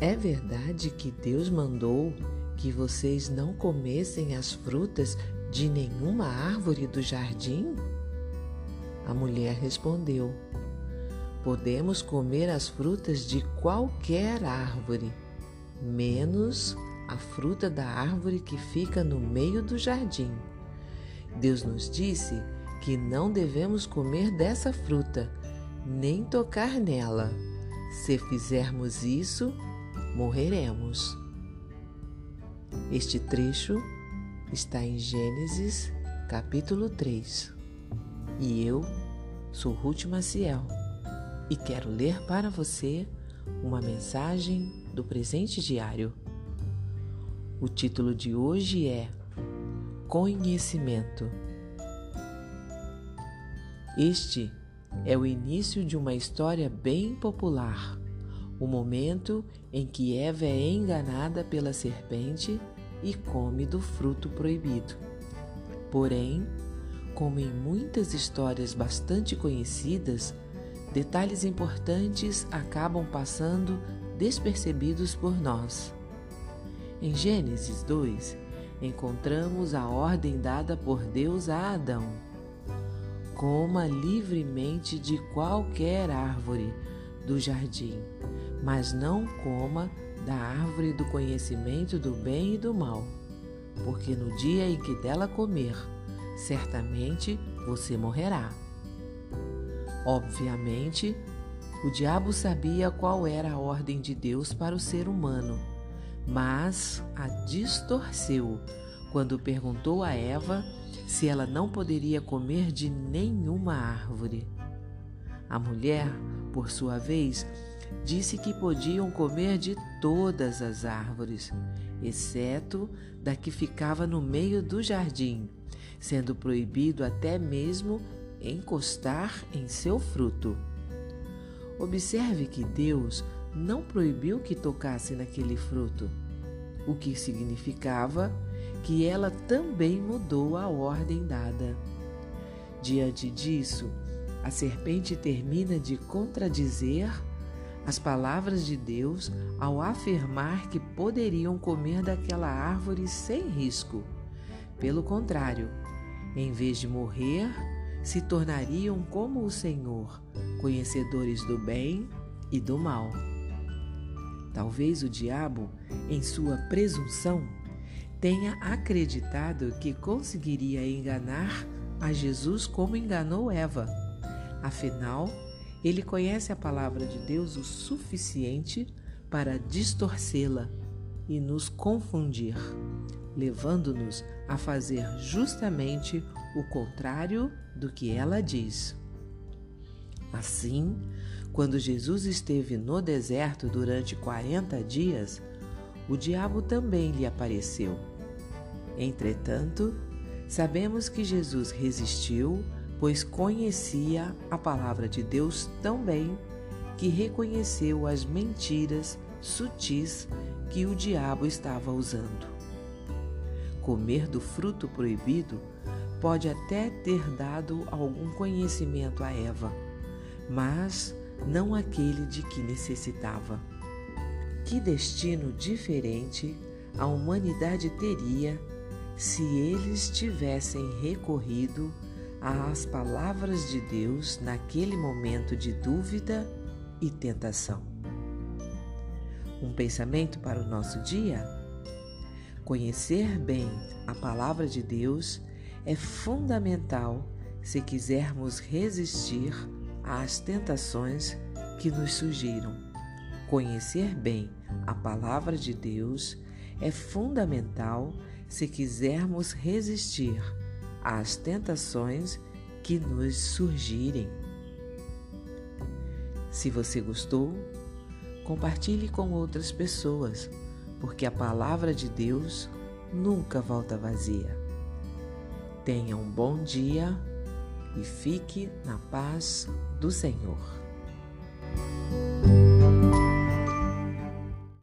É verdade que Deus mandou que vocês não comessem as frutas de nenhuma árvore do jardim? A mulher respondeu: Podemos comer as frutas de qualquer árvore, menos a fruta da árvore que fica no meio do jardim. Deus nos disse que não devemos comer dessa fruta, nem tocar nela. Se fizermos isso, morreremos. Este trecho está em Gênesis, capítulo 3. E eu sou Ruth Maciel e quero ler para você uma mensagem do presente diário. O título de hoje é Conhecimento. Este é o início de uma história bem popular, o momento em que Eva é enganada pela serpente e come do fruto proibido. Porém, como em muitas histórias bastante conhecidas, detalhes importantes acabam passando despercebidos por nós. Em Gênesis 2, encontramos a ordem dada por Deus a Adão: coma livremente de qualquer árvore do jardim, mas não coma da árvore do conhecimento do bem e do mal, porque no dia em que dela comer, certamente você morrerá. Obviamente, o diabo sabia qual era a ordem de Deus para o ser humano, mas a distorceu quando perguntou a Eva se ela não poderia comer de nenhuma árvore. A mulher, por sua vez, disse que podiam comer de todas as árvores, exceto da que ficava no meio do jardim, sendo proibido até mesmo encostar em seu fruto. Observe que Deus não proibiu que tocasse naquele fruto, o que significava que ela também mudou a ordem dada. Diante disso, a serpente termina de contradizer as palavras de Deus ao afirmar que poderiam comer daquela árvore sem risco. Pelo contrário, em vez de morrer, se tornariam como o Senhor, conhecedores do bem e do mal. Talvez o diabo, em sua presunção, tenha acreditado que conseguiria enganar a Jesus como enganou Eva. Afinal, ele conhece a palavra de Deus o suficiente para distorcê-la e nos confundir, levando-nos a fazer justamente o contrário do que ela diz. Assim, quando Jesus esteve no deserto durante 40 dias, o diabo também lhe apareceu. Entretanto, sabemos que Jesus resistiu, pois conhecia a palavra de Deus tão bem que reconheceu as mentiras sutis que o diabo estava usando. Comer do fruto proibido pode até ter dado algum conhecimento a Eva, mas não aquele de que necessitava. Que destino diferente a humanidade teria se eles tivessem recorrido às palavras de Deus naquele momento de dúvida e tentação. Um pensamento para o nosso dia? Conhecer bem a palavra de Deus é fundamental se quisermos resistir às tentações que nos surgiram. Conhecer bem a palavra de Deus é fundamental se quisermos resistir às tentações que nos surgirem. Se você gostou, compartilhe com outras pessoas, porque a palavra de Deus nunca volta vazia. Tenha um bom dia e fique na paz do Senhor.